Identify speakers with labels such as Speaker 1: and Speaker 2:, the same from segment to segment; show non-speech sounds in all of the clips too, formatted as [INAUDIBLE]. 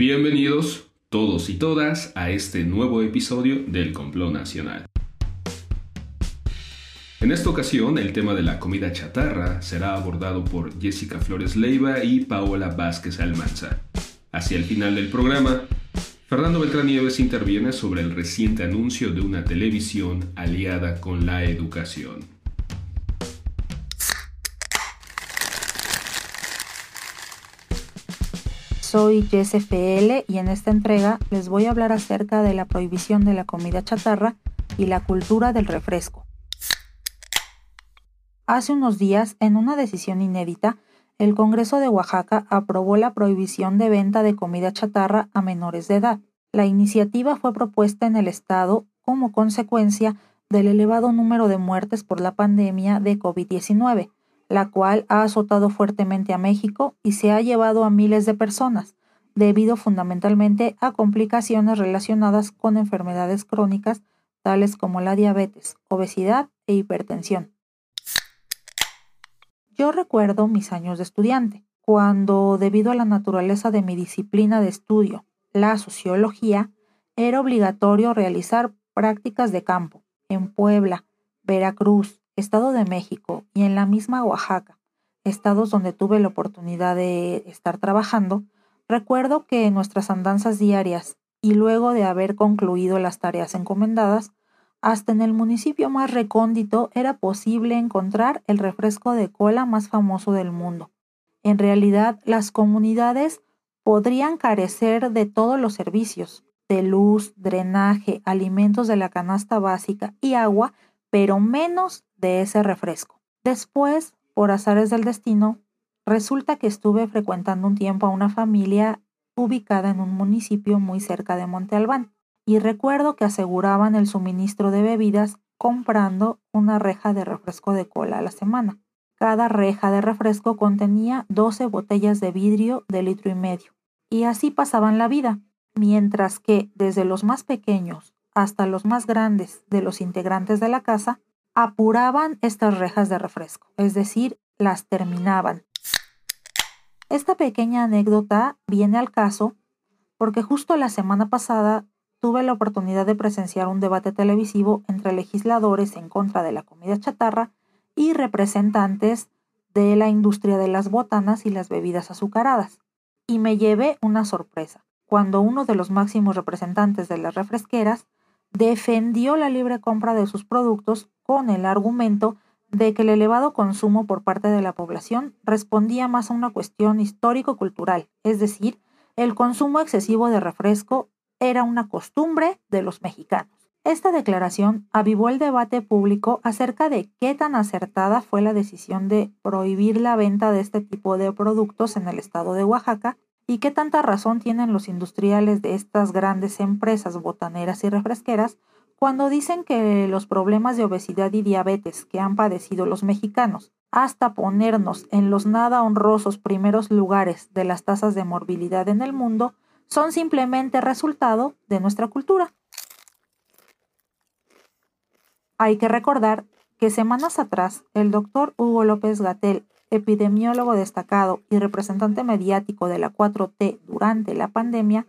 Speaker 1: Bienvenidos todos y todas a este nuevo episodio del Complot Nacional. En esta ocasión, el tema de la comida chatarra será abordado por Jessica Flores Leiva y Paola Vázquez Almanza. Hacia el final del programa, Fernando Beltrán Nieves interviene sobre el reciente anuncio de una televisión aliada con la educación.
Speaker 2: Soy Jess FL y en esta entrega les voy a hablar acerca de la prohibición de la comida chatarra y la cultura del refresco. Hace unos días, en una decisión inédita, el Congreso de Oaxaca aprobó la prohibición de venta de comida chatarra a menores de edad. La iniciativa fue propuesta en el Estado como consecuencia del elevado número de muertes por la pandemia de COVID-19, la cual ha azotado fuertemente a México y se ha llevado a miles de personas, debido fundamentalmente a complicaciones relacionadas con enfermedades crónicas tales como la diabetes, obesidad e hipertensión. Yo recuerdo mis años de estudiante, cuando debido a la naturaleza de mi disciplina de estudio, la sociología, era obligatorio realizar prácticas de campo en Puebla, Veracruz, Estado de México y en la misma Oaxaca, estados donde tuve la oportunidad de estar trabajando, recuerdo que en nuestras andanzas diarias y luego de haber concluido las tareas encomendadas, hasta en el municipio más recóndito era posible encontrar el refresco de cola más famoso del mundo. En realidad, las comunidades podrían carecer de todos los servicios, de luz, drenaje, alimentos de la canasta básica y agua, pero menos de ese refresco. Después, por azares del destino, resulta que estuve frecuentando un tiempo a una familia ubicada en un municipio muy cerca de Monte Albán, y recuerdo que aseguraban el suministro de bebidas comprando una reja de refresco de cola a la semana. Cada reja de refresco contenía 12 botellas de vidrio de litro y medio, y así pasaban la vida, mientras que desde los más pequeños hasta los más grandes de los integrantes de la casa apuraban estas rejas de refresco, es decir, las terminaban. Esta pequeña anécdota viene al caso porque justo la semana pasada tuve la oportunidad de presenciar un debate televisivo entre legisladores en contra de la comida chatarra y representantes de la industria de las botanas y las bebidas azucaradas. Y me llevé una sorpresa, cuando uno de los máximos representantes de las refresqueras defendió la libre compra de sus productos con el argumento de que el elevado consumo por parte de la población respondía más a una cuestión histórico-cultural, es decir, el consumo excesivo de refresco era una costumbre de los mexicanos. Esta declaración avivó el debate público acerca de qué tan acertada fue la decisión de prohibir la venta de este tipo de productos en el estado de Oaxaca ¿Y qué tanta razón tienen los industriales de estas grandes empresas botaneras y refresqueras cuando dicen que los problemas de obesidad y diabetes que han padecido los mexicanos, hasta ponernos en los nada honrosos primeros lugares de las tasas de morbilidad en el mundo, son simplemente resultado de nuestra cultura? Hay que recordar que semanas atrás el doctor Hugo López Gatel epidemiólogo destacado y representante mediático de la 4T durante la pandemia,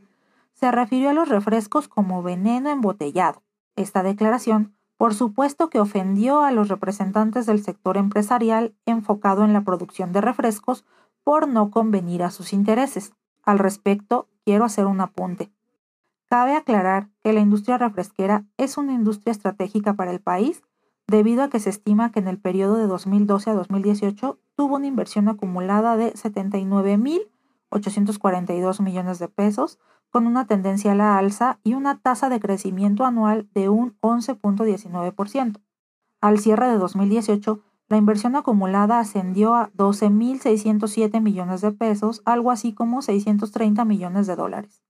Speaker 2: se refirió a los refrescos como veneno embotellado. Esta declaración, por supuesto que ofendió a los representantes del sector empresarial enfocado en la producción de refrescos por no convenir a sus intereses. Al respecto, quiero hacer un apunte. Cabe aclarar que la industria refresquera es una industria estratégica para el país debido a que se estima que en el periodo de 2012 a 2018 tuvo una inversión acumulada de 79.842 millones de pesos, con una tendencia a la alza y una tasa de crecimiento anual de un 11.19%. Al cierre de 2018, la inversión acumulada ascendió a 12.607 millones de pesos, algo así como 630 millones de dólares.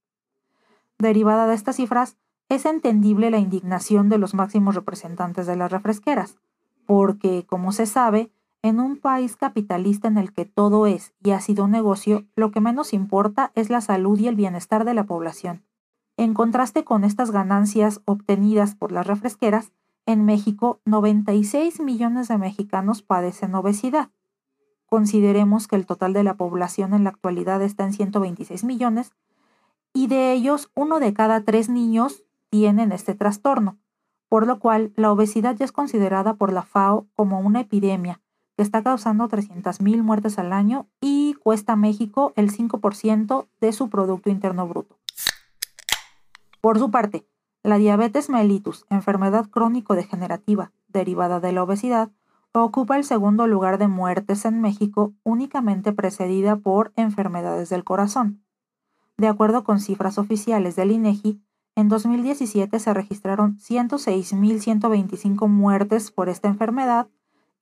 Speaker 2: Derivada de estas cifras, es entendible la indignación de los máximos representantes de las refresqueras, porque, como se sabe, en un país capitalista en el que todo es y ha sido negocio, lo que menos importa es la salud y el bienestar de la población. En contraste con estas ganancias obtenidas por las refresqueras, en México 96 millones de mexicanos padecen obesidad. Consideremos que el total de la población en la actualidad está en 126 millones y de ellos uno de cada tres niños tienen este trastorno, por lo cual la obesidad ya es considerada por la FAO como una epidemia está causando 300.000 muertes al año y cuesta a México el 5% de su Producto Interno Bruto. Por su parte, la diabetes mellitus, enfermedad crónico-degenerativa derivada de la obesidad, ocupa el segundo lugar de muertes en México, únicamente precedida por enfermedades del corazón. De acuerdo con cifras oficiales del INEGI, en 2017 se registraron 106.125 muertes por esta enfermedad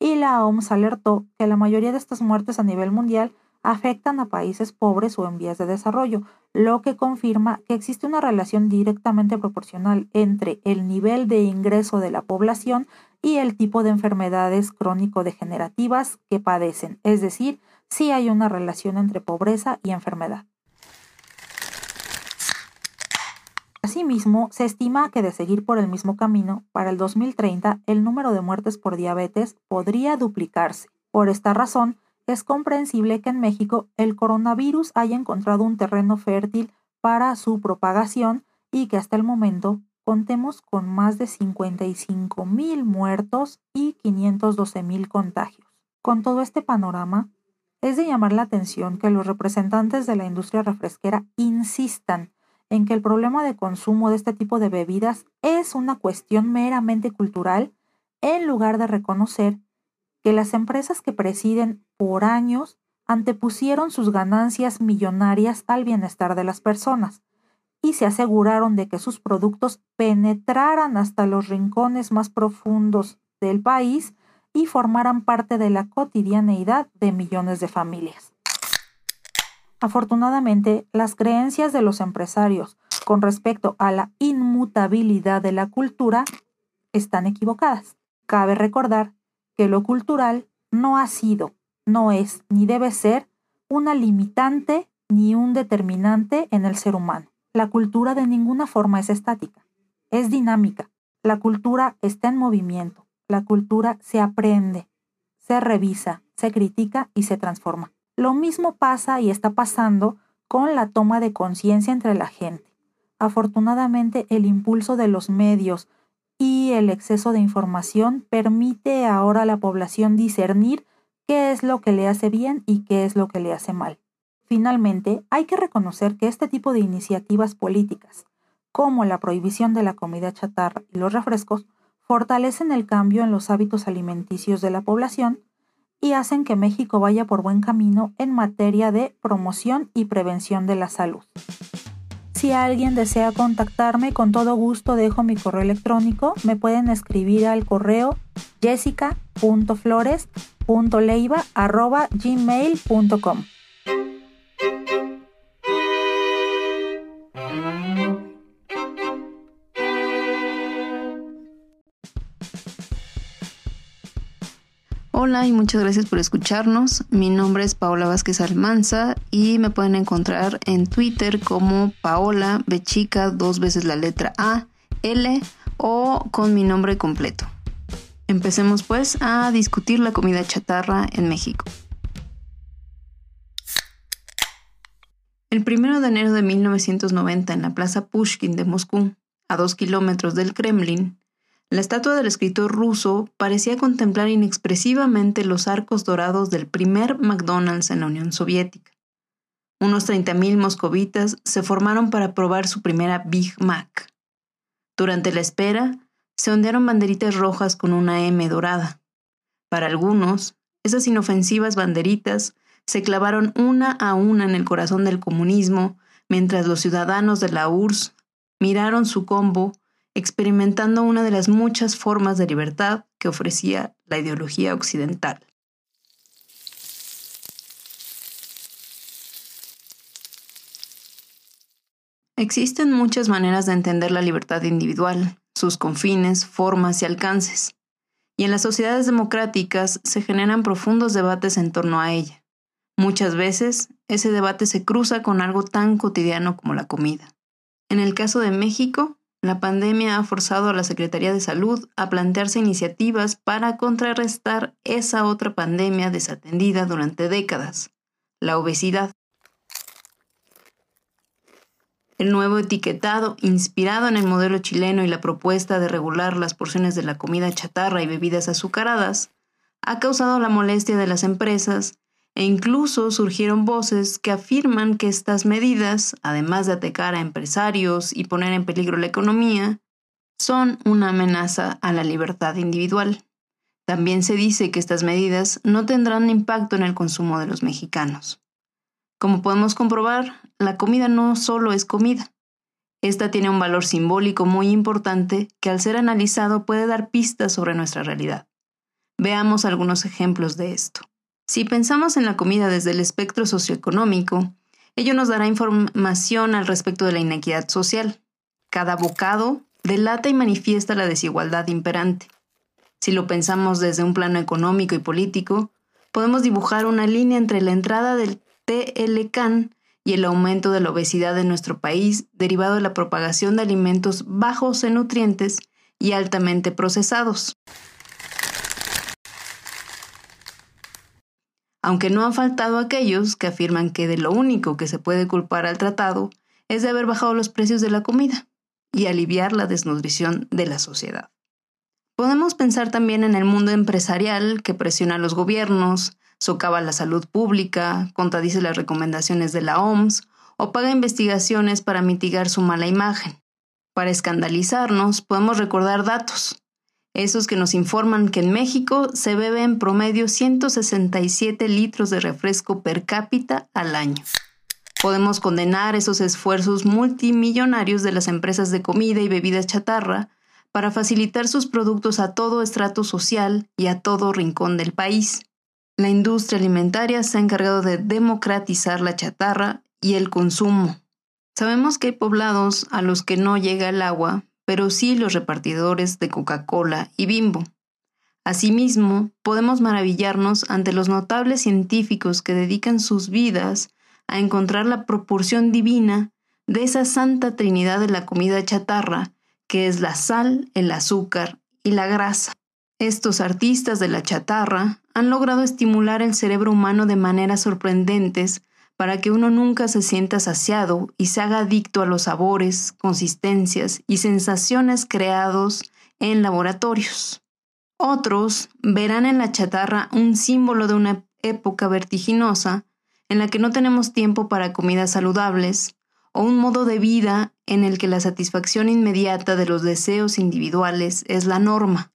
Speaker 2: y la OMS alertó que la mayoría de estas muertes a nivel mundial afectan a países pobres o en vías de desarrollo, lo que confirma que existe una relación directamente proporcional entre el nivel de ingreso de la población y el tipo de enfermedades crónico-degenerativas que padecen, es decir, si hay una relación entre pobreza y enfermedad. Asimismo, se estima que de seguir por el mismo camino, para el 2030 el número de muertes por diabetes podría duplicarse. Por esta razón, es comprensible que en México el coronavirus haya encontrado un terreno fértil para su propagación y que hasta el momento contemos con más de 55 mil muertos y 512 mil contagios. Con todo este panorama, es de llamar la atención que los representantes de la industria refresquera insistan en que el problema de consumo de este tipo de bebidas es una cuestión meramente cultural en lugar de reconocer que las empresas que presiden por años antepusieron sus ganancias millonarias al bienestar de las personas y se aseguraron de que sus productos penetraran hasta los rincones más profundos del país y formaran parte de la cotidianeidad de millones de familias. Afortunadamente, las creencias de los empresarios con respecto a la inmutabilidad de la cultura están equivocadas. Cabe recordar que lo cultural no ha sido, no es ni debe ser una limitante ni un determinante en el ser humano. La cultura de ninguna forma es estática, es dinámica. La cultura está en movimiento. La cultura se aprende, se revisa, se critica y se transforma. Lo mismo pasa y está pasando con la toma de conciencia entre la gente. Afortunadamente, el impulso de los medios y el exceso de información permite ahora a la población discernir qué es lo que le hace bien y qué es lo que le hace mal. Finalmente, hay que reconocer que este tipo de iniciativas políticas, como la prohibición de la comida chatarra y los refrescos, fortalecen el cambio en los hábitos alimenticios de la población y hacen que México vaya por buen camino en materia de promoción y prevención de la salud. Si alguien desea contactarme, con todo gusto dejo mi correo electrónico. Me pueden escribir al correo jessica.flores.leiva.gmail.com.
Speaker 3: Hola y muchas gracias por escucharnos. Mi nombre es Paola Vázquez Almanza y me pueden encontrar en Twitter como Paola Bechica, dos veces la letra A, L o con mi nombre completo. Empecemos pues a discutir la comida chatarra en México. El 1 de enero de 1990 en la Plaza Pushkin de Moscú, a dos kilómetros del Kremlin, la estatua del escritor ruso parecía contemplar inexpresivamente los arcos dorados del primer McDonald's en la Unión Soviética. Unos 30.000 moscovitas se formaron para probar su primera Big Mac. Durante la espera, se ondearon banderitas rojas con una M dorada. Para algunos, esas inofensivas banderitas se clavaron una a una en el corazón del comunismo, mientras los ciudadanos de la URSS miraron su combo experimentando una de las muchas formas de libertad que ofrecía la ideología occidental. Existen muchas maneras de entender la libertad individual, sus confines, formas y alcances, y en las sociedades democráticas se generan profundos debates en torno a ella. Muchas veces ese debate se cruza con algo tan cotidiano como la comida. En el caso de México, la pandemia ha forzado a la Secretaría de Salud a plantearse iniciativas para contrarrestar esa otra pandemia desatendida durante décadas, la obesidad. El nuevo etiquetado, inspirado en el modelo chileno y la propuesta de regular las porciones de la comida chatarra y bebidas azucaradas, ha causado la molestia de las empresas e incluso surgieron voces que afirman que estas medidas, además de atacar a empresarios y poner en peligro la economía, son una amenaza a la libertad individual. También se dice que estas medidas no tendrán impacto en el consumo de los mexicanos. Como podemos comprobar, la comida no solo es comida. Esta tiene un valor simbólico muy importante que al ser analizado puede dar pistas sobre nuestra realidad. Veamos algunos ejemplos de esto. Si pensamos en la comida desde el espectro socioeconómico, ello nos dará información al respecto de la inequidad social. Cada bocado delata y manifiesta la desigualdad imperante. Si lo pensamos desde un plano económico y político, podemos dibujar una línea entre la entrada del TLCAN y el aumento de la obesidad en nuestro país derivado de la propagación de alimentos bajos en nutrientes y altamente procesados. Aunque no han faltado aquellos que afirman que de lo único que se puede culpar al tratado es de haber bajado los precios de la comida y aliviar la desnutrición de la sociedad. Podemos pensar también en el mundo empresarial que presiona a los gobiernos, socava la salud pública, contradice las recomendaciones de la OMS o paga investigaciones para mitigar su mala imagen. Para escandalizarnos, podemos recordar datos esos que nos informan que en México se bebe en promedio 167 litros de refresco per cápita al año. Podemos condenar esos esfuerzos multimillonarios de las empresas de comida y bebidas chatarra para facilitar sus productos a todo estrato social y a todo rincón del país. La industria alimentaria se ha encargado de democratizar la chatarra y el consumo. Sabemos que hay poblados a los que no llega el agua pero sí los repartidores de Coca-Cola y Bimbo. Asimismo, podemos maravillarnos ante los notables científicos que dedican sus vidas a encontrar la proporción divina de esa santa trinidad de la comida chatarra, que es la sal, el azúcar y la grasa. Estos artistas de la chatarra han logrado estimular el cerebro humano de maneras sorprendentes para que uno nunca se sienta saciado y se haga adicto a los sabores, consistencias y sensaciones creados en laboratorios. Otros verán en la chatarra un símbolo de una época vertiginosa en la que no tenemos tiempo para comidas saludables, o un modo de vida en el que la satisfacción inmediata de los deseos individuales es la norma.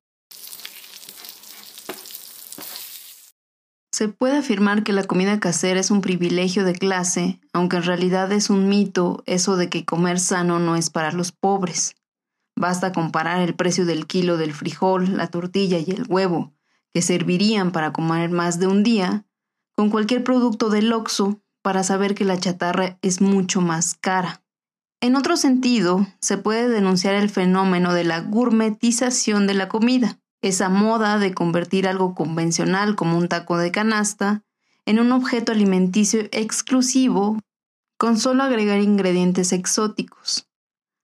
Speaker 3: Se puede afirmar que la comida casera es un privilegio de clase, aunque en realidad es un mito eso de que comer sano no es para los pobres. Basta comparar el precio del kilo del frijol, la tortilla y el huevo, que servirían para comer más de un día, con cualquier producto del Oxxo para saber que la chatarra es mucho más cara. En otro sentido, se puede denunciar el fenómeno de la gourmetización de la comida esa moda de convertir algo convencional como un taco de canasta en un objeto alimenticio exclusivo con solo agregar ingredientes exóticos,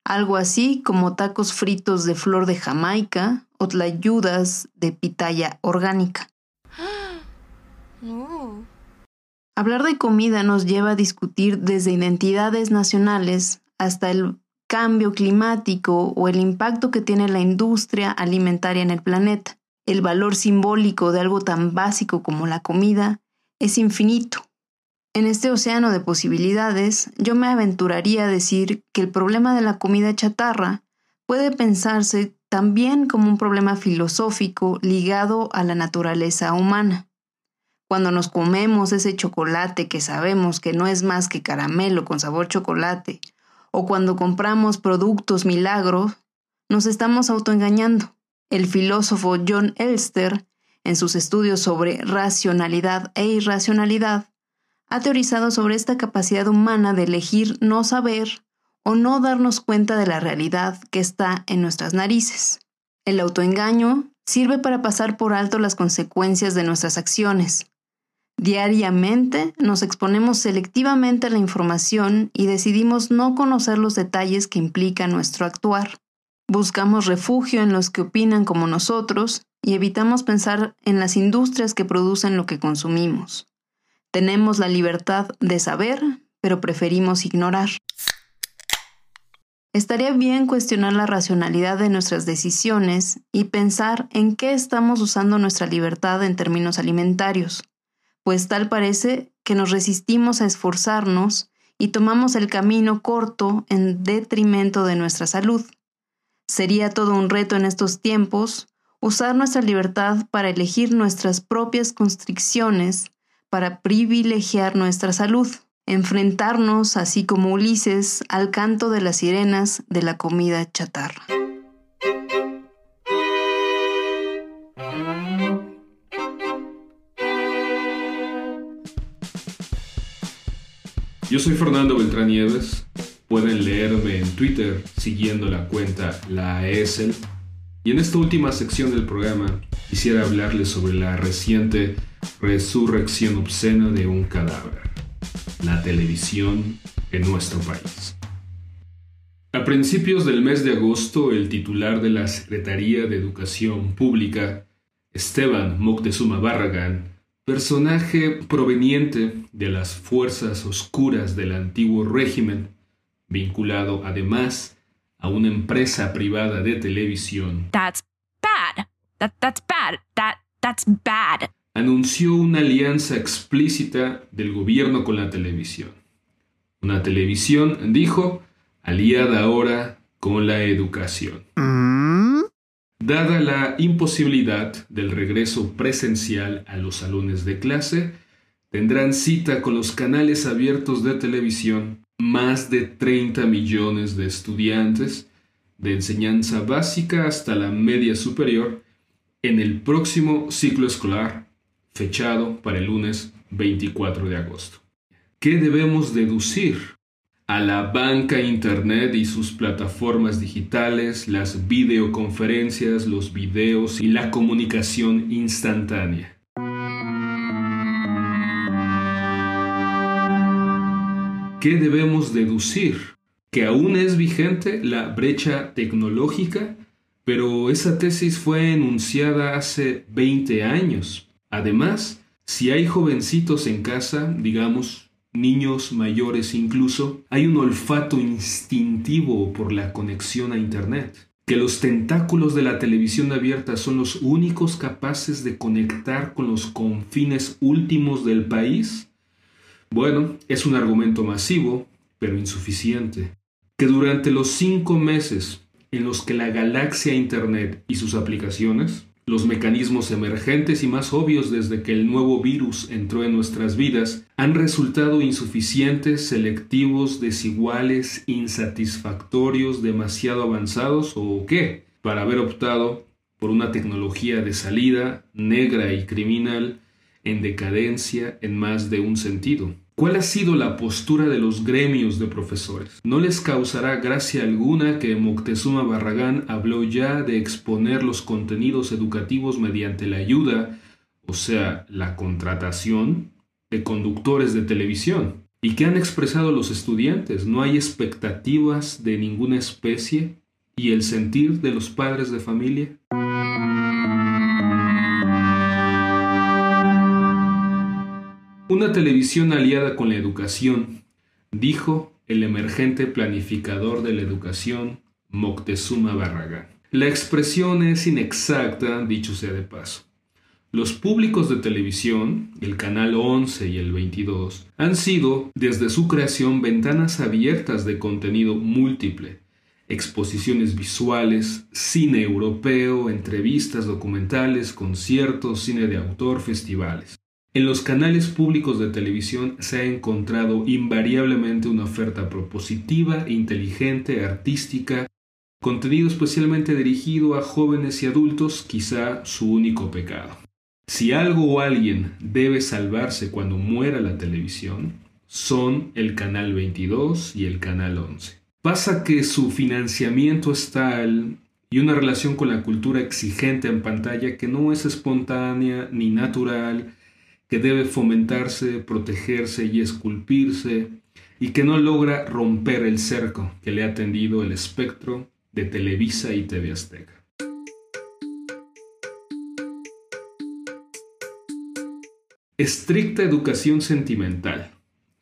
Speaker 3: algo así como tacos fritos de flor de Jamaica o tlayudas de pitaya orgánica. [GASPS] Hablar de comida nos lleva a discutir desde identidades nacionales hasta el cambio climático o el impacto que tiene la industria alimentaria en el planeta. El valor simbólico de algo tan básico como la comida es infinito. En este océano de posibilidades, yo me aventuraría a decir que el problema de la comida chatarra puede pensarse también como un problema filosófico ligado a la naturaleza humana. Cuando nos comemos ese chocolate que sabemos que no es más que caramelo con sabor chocolate, o cuando compramos productos milagros, nos estamos autoengañando. El filósofo John Elster, en sus estudios sobre racionalidad e irracionalidad, ha teorizado sobre esta capacidad humana de elegir no saber o no darnos cuenta de la realidad que está en nuestras narices. El autoengaño sirve para pasar por alto las consecuencias de nuestras acciones, Diariamente nos exponemos selectivamente a la información y decidimos no conocer los detalles que implica nuestro actuar. Buscamos refugio en los que opinan como nosotros y evitamos pensar en las industrias que producen lo que consumimos. Tenemos la libertad de saber, pero preferimos ignorar. estaría bien cuestionar la racionalidad de nuestras decisiones y pensar en qué estamos usando nuestra libertad en términos alimentarios, pues tal parece que nos resistimos a esforzarnos y tomamos el camino corto en detrimento de nuestra salud. Sería todo un reto en estos tiempos usar nuestra libertad para elegir nuestras propias constricciones, para privilegiar nuestra salud enfrentarnos, así como Ulises, al canto de las sirenas de la comida chatarra.
Speaker 1: Yo soy Fernando Beltrán Nieves. Pueden leerme en Twitter siguiendo la cuenta La ESL. Y en esta última sección del programa quisiera hablarles sobre la reciente resurrección obscena de un cadáver la televisión en nuestro país. A principios del mes de agosto, el titular de la Secretaría de Educación Pública, Esteban Moctezuma Barragán, personaje proveniente de las fuerzas oscuras del antiguo régimen, vinculado además a una empresa privada de televisión.
Speaker 4: That's bad. that's bad. that's bad
Speaker 1: anunció una alianza explícita del gobierno con la televisión. Una televisión, dijo, aliada ahora con la educación. Dada la imposibilidad del regreso presencial a los salones de clase, tendrán cita con los canales abiertos de televisión más de 30 millones de estudiantes de enseñanza básica hasta la media superior en el próximo ciclo escolar fechado para el lunes 24 de agosto. ¿Qué debemos deducir? A la banca Internet y sus plataformas digitales, las videoconferencias, los videos y la comunicación instantánea. ¿Qué debemos deducir? Que aún es vigente la brecha tecnológica, pero esa tesis fue enunciada hace 20 años Además, si hay jovencitos en casa, digamos, niños mayores incluso, hay un olfato instintivo por la conexión a Internet. Que los tentáculos de la televisión abierta son los únicos capaces de conectar con los confines últimos del país? Bueno, es un argumento masivo, pero insuficiente. Que durante los cinco meses en los que la galaxia Internet y sus aplicaciones los mecanismos emergentes y más obvios desde que el nuevo virus entró en nuestras vidas han resultado insuficientes, selectivos, desiguales, insatisfactorios, demasiado avanzados o qué, para haber optado por una tecnología de salida negra y criminal en decadencia en más de un sentido. ¿Cuál ha sido la postura de los gremios de profesores? ¿No les causará gracia alguna que Moctezuma Barragán habló ya de exponer los contenidos educativos mediante la ayuda, o sea, la contratación, de conductores de televisión? ¿Y qué han expresado los estudiantes? ¿No hay expectativas de ninguna especie? ¿Y el sentir de los padres de familia? Una televisión aliada con la educación, dijo el emergente planificador de la educación, Moctezuma Barragán. La expresión es inexacta, dicho sea de paso. Los públicos de televisión, el canal 11 y el 22, han sido, desde su creación, ventanas abiertas de contenido múltiple, exposiciones visuales, cine europeo, entrevistas documentales, conciertos, cine de autor, festivales. En los canales públicos de televisión se ha encontrado invariablemente una oferta propositiva, inteligente, artística, contenido especialmente dirigido a jóvenes y adultos, quizá su único pecado. Si algo o alguien debe salvarse cuando muera la televisión, son el canal 22 y el canal 11. Pasa que su financiamiento es tal y una relación con la cultura exigente en pantalla que no es espontánea ni natural, que debe fomentarse, protegerse y esculpirse, y que no logra romper el cerco que le ha tendido el espectro de Televisa y TV Azteca. Estricta educación sentimental,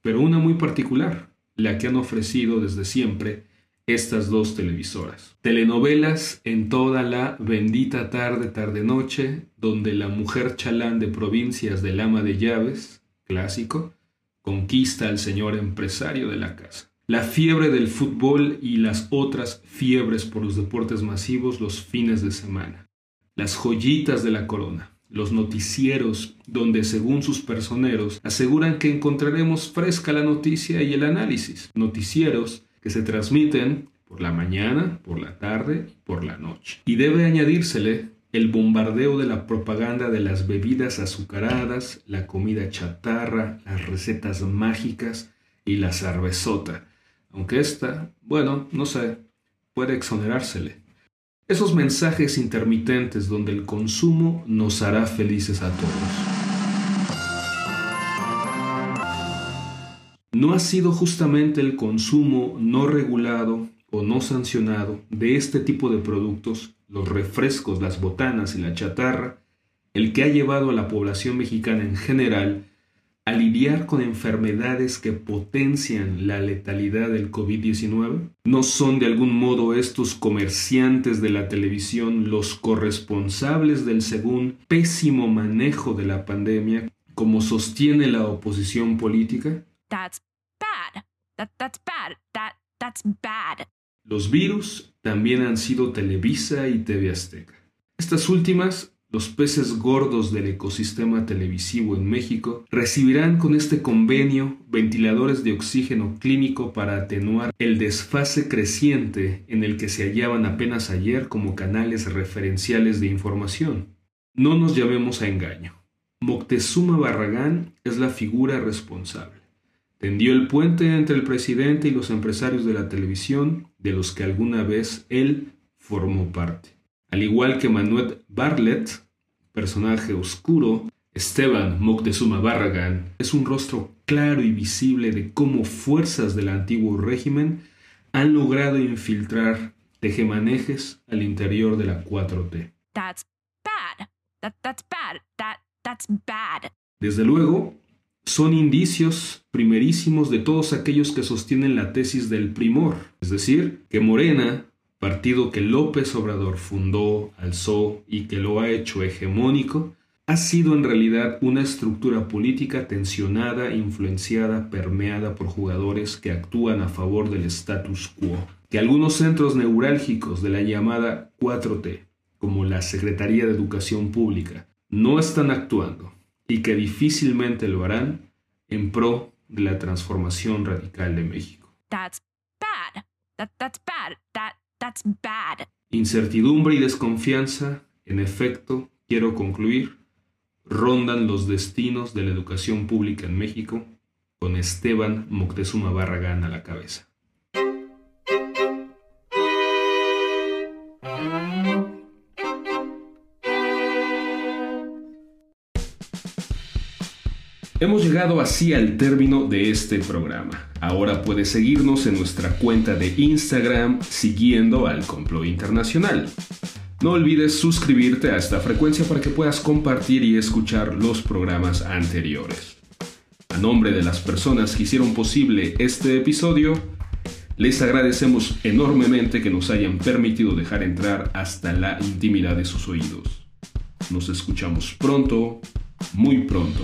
Speaker 1: pero una muy particular, la que han ofrecido desde siempre estas dos televisoras. Telenovelas en toda la bendita tarde, tarde-noche, donde la mujer chalán de provincias del ama de llaves, clásico, conquista al señor empresario de la casa. La fiebre del fútbol y las otras fiebres por los deportes masivos los fines de semana. Las joyitas de la corona los noticieros, donde según sus personeros aseguran que encontraremos fresca la noticia y el análisis. Noticieros que se transmiten por la mañana, por la tarde y por la noche. Y debe añadírsele el bombardeo de la propaganda de las bebidas azucaradas, la comida chatarra, las recetas mágicas y la cervezota. Aunque esta, bueno, no sé, puede exonerársele. Esos mensajes intermitentes donde el consumo nos hará felices a todos. ¿No ha sido justamente el consumo no regulado o no sancionado de este tipo de productos, los refrescos, las botanas y la chatarra, el que ha llevado a la población mexicana en general a lidiar con enfermedades que potencian la letalidad del COVID-19? ¿No son de algún modo estos comerciantes de la televisión los corresponsables del según pésimo manejo de la pandemia, como sostiene la oposición política?
Speaker 4: That, that's bad. That, that's bad.
Speaker 1: Los virus también han sido Televisa y TV Azteca. Estas últimas los peces gordos del ecosistema televisivo en México recibirán con este convenio ventiladores de oxígeno clínico para atenuar el desfase creciente en el que se hallaban apenas ayer como canales referenciales de información. No nos llamemos a engaño. Moctezuma Barragán es la figura responsable. Tendió el puente entre el presidente y los empresarios de la televisión de los que alguna vez él formó parte. Al igual que Manuel Bartlett, personaje oscuro, Esteban Moctezuma Barragán es un rostro claro y visible de cómo fuerzas del antiguo régimen han logrado infiltrar tejemanejes al interior de la 4T.
Speaker 4: That's bad. That, that's bad. That, that's bad.
Speaker 1: Desde luego, son indicios primerísimos de todos aquellos que sostienen la tesis del primor, es decir, que Morena partido que López Obrador fundó, alzó y que lo ha hecho hegemónico, ha sido en realidad una estructura política tensionada, influenciada, permeada por jugadores que actúan a favor del status quo, que algunos centros neurálgicos de la llamada 4T, como la Secretaría de Educación Pública, no están actuando y que difícilmente lo harán en pro de la transformación radical de México.
Speaker 4: That's bad. That, that's bad. That, that's bad.
Speaker 1: Incertidumbre y desconfianza, en efecto, quiero concluir, rondan los destinos de la educación pública en México con Esteban Moctezuma Barragán a la cabeza. Hemos llegado así al término de este programa. Ahora puedes seguirnos en nuestra cuenta de Instagram siguiendo al Complot Internacional. No olvides suscribirte a esta frecuencia para que puedas compartir y escuchar los programas anteriores. A nombre de las personas que hicieron posible este episodio, les agradecemos enormemente que nos hayan permitido dejar entrar hasta la intimidad de sus oídos. Nos escuchamos pronto, muy pronto